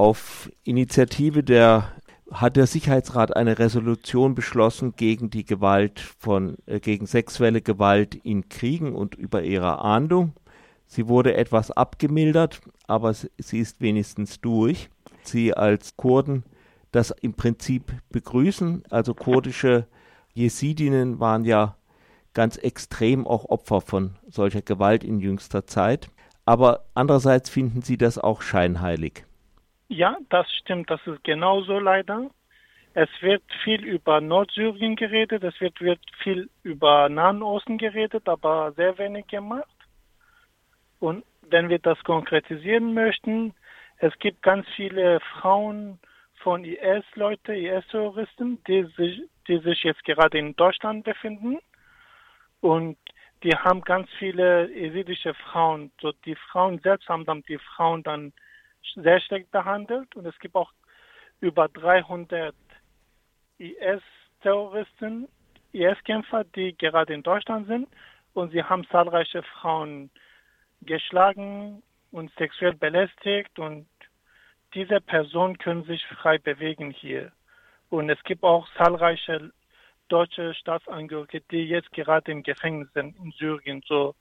Auf Initiative der hat der Sicherheitsrat eine Resolution beschlossen gegen die Gewalt von äh, gegen sexuelle Gewalt in Kriegen und über ihre Ahndung. Sie wurde etwas abgemildert, aber sie ist wenigstens durch. Sie als Kurden das im Prinzip begrüßen. Also kurdische Jesidinnen waren ja ganz extrem auch Opfer von solcher Gewalt in jüngster Zeit. Aber andererseits finden sie das auch scheinheilig. Ja, das stimmt. Das ist genauso leider. Es wird viel über Nordsyrien geredet, es wird, wird viel über Nahen Osten geredet, aber sehr wenig gemacht. Und wenn wir das konkretisieren möchten, es gibt ganz viele Frauen von IS-Leute, IS-Terroristen, die sich, die sich jetzt gerade in Deutschland befinden. Und die haben ganz viele jesidische Frauen. So die Frauen selbst haben dann die Frauen dann sehr schlecht behandelt. Und es gibt auch über 300 IS-Terroristen, IS-Kämpfer, die gerade in Deutschland sind. Und sie haben zahlreiche Frauen geschlagen und sexuell belästigt. Und diese Personen können sich frei bewegen hier. Und es gibt auch zahlreiche deutsche Staatsangehörige, die jetzt gerade im Gefängnis sind in Syrien, so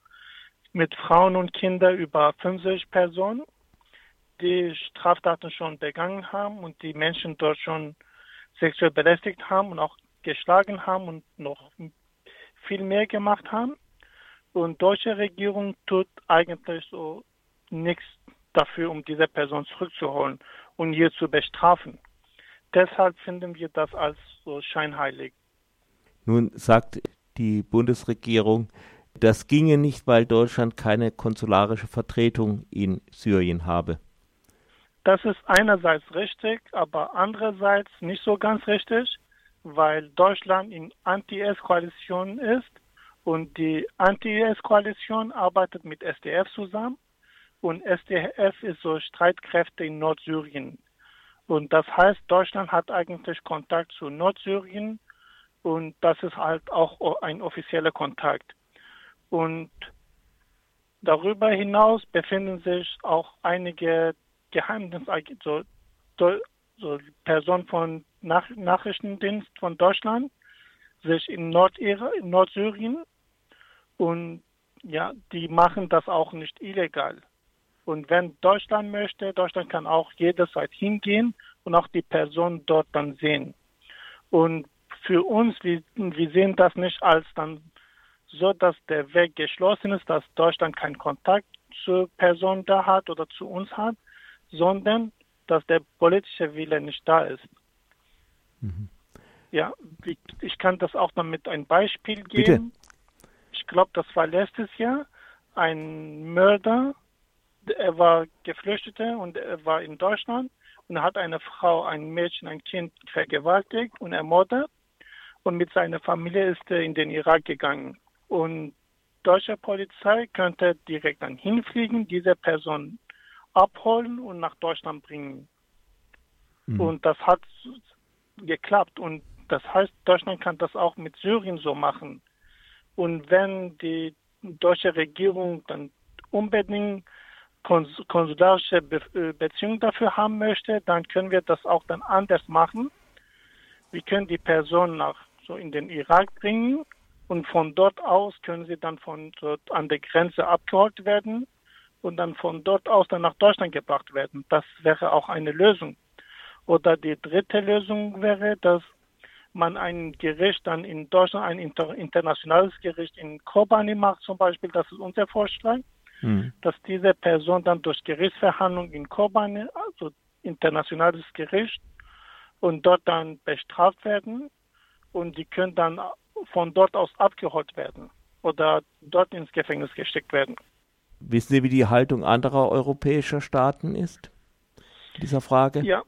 mit Frauen und Kindern über 50 Personen die Straftaten schon begangen haben und die Menschen dort schon sexuell belästigt haben und auch geschlagen haben und noch viel mehr gemacht haben. Und deutsche Regierung tut eigentlich so nichts dafür, um diese Person zurückzuholen und hier zu bestrafen. Deshalb finden wir das als so scheinheilig. Nun sagt die Bundesregierung, das ginge nicht, weil Deutschland keine konsularische Vertretung in Syrien habe. Das ist einerseits richtig, aber andererseits nicht so ganz richtig, weil Deutschland in Anti-IS-Koalition ist und die Anti-IS-Koalition arbeitet mit SDF zusammen und SDF ist so Streitkräfte in Nordsyrien. Und das heißt, Deutschland hat eigentlich Kontakt zu Nordsyrien und das ist halt auch ein offizieller Kontakt. Und darüber hinaus befinden sich auch einige Geheimdienst, so, so Person von Nach Nachrichtendienst von Deutschland, sich in, Nordira, in Nordsyrien und ja, die machen das auch nicht illegal. Und wenn Deutschland möchte, Deutschland kann auch jederzeit hingehen und auch die Person dort dann sehen. Und für uns, wir, wir sehen das nicht als dann so, dass der Weg geschlossen ist, dass Deutschland keinen Kontakt zur Person da hat oder zu uns hat, sondern dass der politische Wille nicht da ist. Mhm. Ja, ich kann das auch noch mit einem Beispiel geben. Bitte? Ich glaube, das war letztes Jahr ein Mörder, er war Geflüchteter und er war in Deutschland und hat eine Frau, ein Mädchen, ein Kind vergewaltigt und ermordet und mit seiner Familie ist er in den Irak gegangen. Und deutsche Polizei könnte direkt dann hinfliegen, diese Person abholen und nach Deutschland bringen. Mhm. Und das hat geklappt. Und das heißt, Deutschland kann das auch mit Syrien so machen. Und wenn die deutsche Regierung dann unbedingt konsularische Be äh, Beziehungen dafür haben möchte, dann können wir das auch dann anders machen. Wir können die Person nach so in den Irak bringen und von dort aus können sie dann von dort an der Grenze abgeholt werden und dann von dort aus dann nach Deutschland gebracht werden. Das wäre auch eine Lösung. Oder die dritte Lösung wäre, dass man ein Gericht dann in Deutschland, ein inter internationales Gericht in Kobani macht zum Beispiel, das ist unser Vorschlag, mhm. dass diese Person dann durch Gerichtsverhandlung in Kobani, also internationales Gericht, und dort dann bestraft werden und die können dann von dort aus abgeholt werden oder dort ins Gefängnis gesteckt werden. Wissen Sie, wie die Haltung anderer europäischer Staaten ist? In dieser Frage? Ja,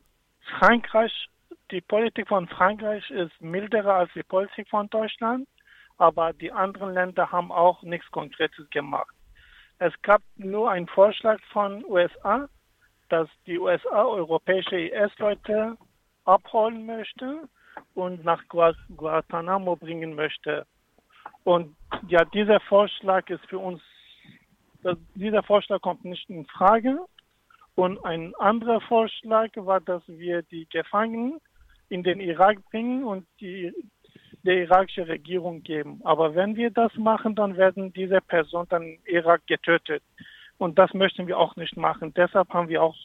Frankreich, die Politik von Frankreich ist milderer als die Politik von Deutschland, aber die anderen Länder haben auch nichts Konkretes gemacht. Es gab nur einen Vorschlag von USA, dass die USA europäische IS-Leute abholen möchte und nach Guantanamo bringen möchte. Und ja, dieser Vorschlag ist für uns dieser Vorschlag kommt nicht in Frage. Und ein anderer Vorschlag war, dass wir die Gefangenen in den Irak bringen und die der irakischen Regierung geben. Aber wenn wir das machen, dann werden diese Personen dann im Irak getötet. Und das möchten wir auch nicht machen. Deshalb haben wir auch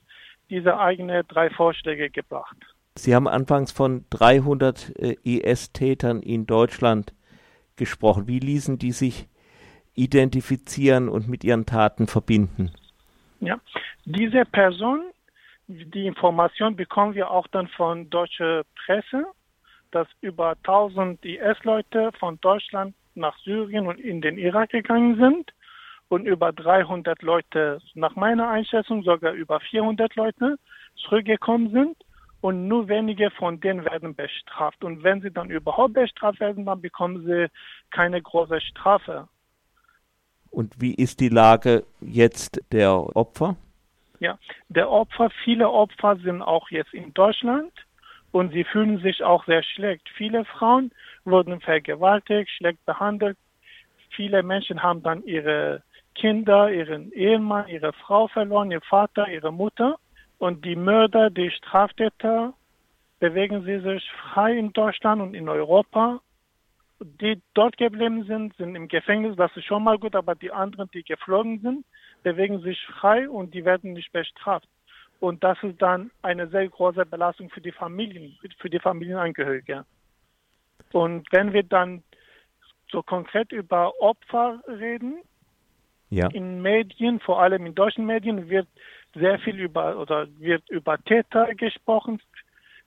diese eigenen drei Vorschläge gebracht. Sie haben anfangs von 300 äh, IS-Tätern in Deutschland gesprochen. Wie ließen die sich identifizieren und mit ihren Taten verbinden? Ja, diese Person, die Information bekommen wir auch dann von deutscher Presse, dass über 1000 IS-Leute von Deutschland nach Syrien und in den Irak gegangen sind und über 300 Leute, nach meiner Einschätzung sogar über 400 Leute zurückgekommen sind und nur wenige von denen werden bestraft. Und wenn sie dann überhaupt bestraft werden, dann bekommen sie keine große Strafe. Und wie ist die Lage jetzt der Opfer? Ja, der Opfer, viele Opfer sind auch jetzt in Deutschland und sie fühlen sich auch sehr schlecht. Viele Frauen wurden vergewaltigt, schlecht behandelt. Viele Menschen haben dann ihre Kinder, ihren Ehemann, ihre Frau verloren, ihr Vater, ihre Mutter. Und die Mörder, die Straftäter bewegen sie sich frei in Deutschland und in Europa. Die dort geblieben sind, sind im Gefängnis, das ist schon mal gut, aber die anderen, die geflogen sind, bewegen sich frei und die werden nicht bestraft. Und das ist dann eine sehr große Belastung für die Familien, für die Familienangehörige. Und wenn wir dann so konkret über Opfer reden, ja. in Medien, vor allem in deutschen Medien, wird sehr viel über oder wird über Täter gesprochen,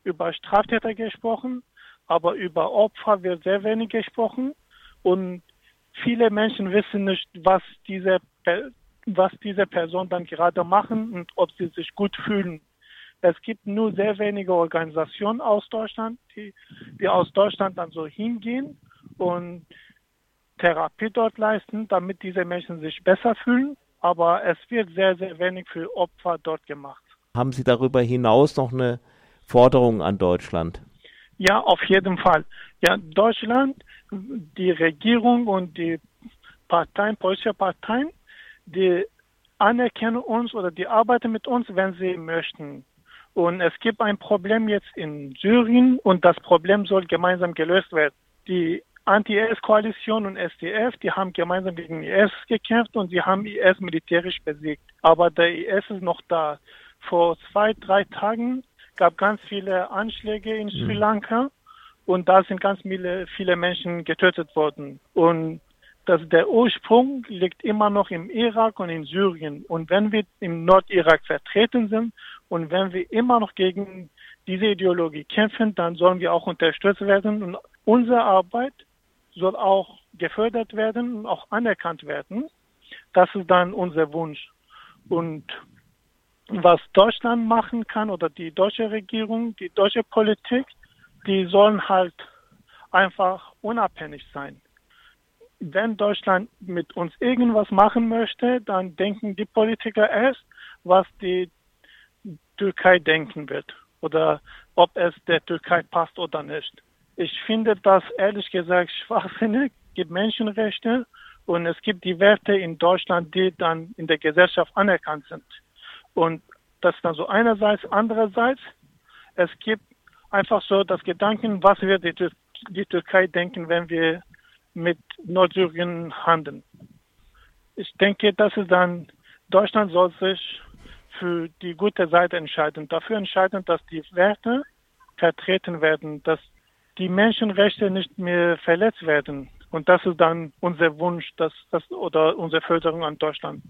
über Straftäter gesprochen, aber über Opfer wird sehr wenig gesprochen und viele Menschen wissen nicht, was diese was diese Personen dann gerade machen und ob sie sich gut fühlen. Es gibt nur sehr wenige Organisationen aus Deutschland, die, die aus Deutschland dann so hingehen und Therapie dort leisten, damit diese Menschen sich besser fühlen. Aber es wird sehr, sehr wenig für Opfer dort gemacht. Haben Sie darüber hinaus noch eine Forderung an Deutschland? Ja, auf jeden Fall. Ja, Deutschland, die Regierung und die Parteien, politische Parteien die anerkennen uns oder die arbeiten mit uns, wenn sie möchten. Und es gibt ein Problem jetzt in Syrien und das Problem soll gemeinsam gelöst werden. Die Anti-IS-Koalition und SDF, die haben gemeinsam gegen IS gekämpft und sie haben IS militärisch besiegt. Aber der IS ist noch da. Vor zwei, drei Tagen gab ganz viele Anschläge in Sri mhm. Lanka und da sind ganz viele, viele Menschen getötet worden. Und dass der Ursprung liegt immer noch im Irak und in Syrien. Und wenn wir im Nordirak vertreten sind und wenn wir immer noch gegen diese Ideologie kämpfen, dann sollen wir auch unterstützt werden. Und unsere Arbeit soll auch gefördert werden und auch anerkannt werden. Das ist dann unser Wunsch. Und was Deutschland machen kann oder die deutsche Regierung, die deutsche Politik, die sollen halt einfach unabhängig sein wenn Deutschland mit uns irgendwas machen möchte, dann denken die Politiker erst, was die Türkei denken wird oder ob es der Türkei passt oder nicht. Ich finde das ehrlich gesagt schwachsinnig. Es gibt Menschenrechte und es gibt die Werte in Deutschland, die dann in der Gesellschaft anerkannt sind. Und das ist dann so einerseits, andererseits, es gibt einfach so das Gedanken, was wird die, die Türkei denken, wenn wir mit Nordsyrien handeln. Ich denke, dass es dann Deutschland soll sich für die gute Seite entscheiden, dafür entscheiden, dass die Werte vertreten werden, dass die Menschenrechte nicht mehr verletzt werden. Und das ist dann unser Wunsch, dass, das, oder unsere Förderung an Deutschland.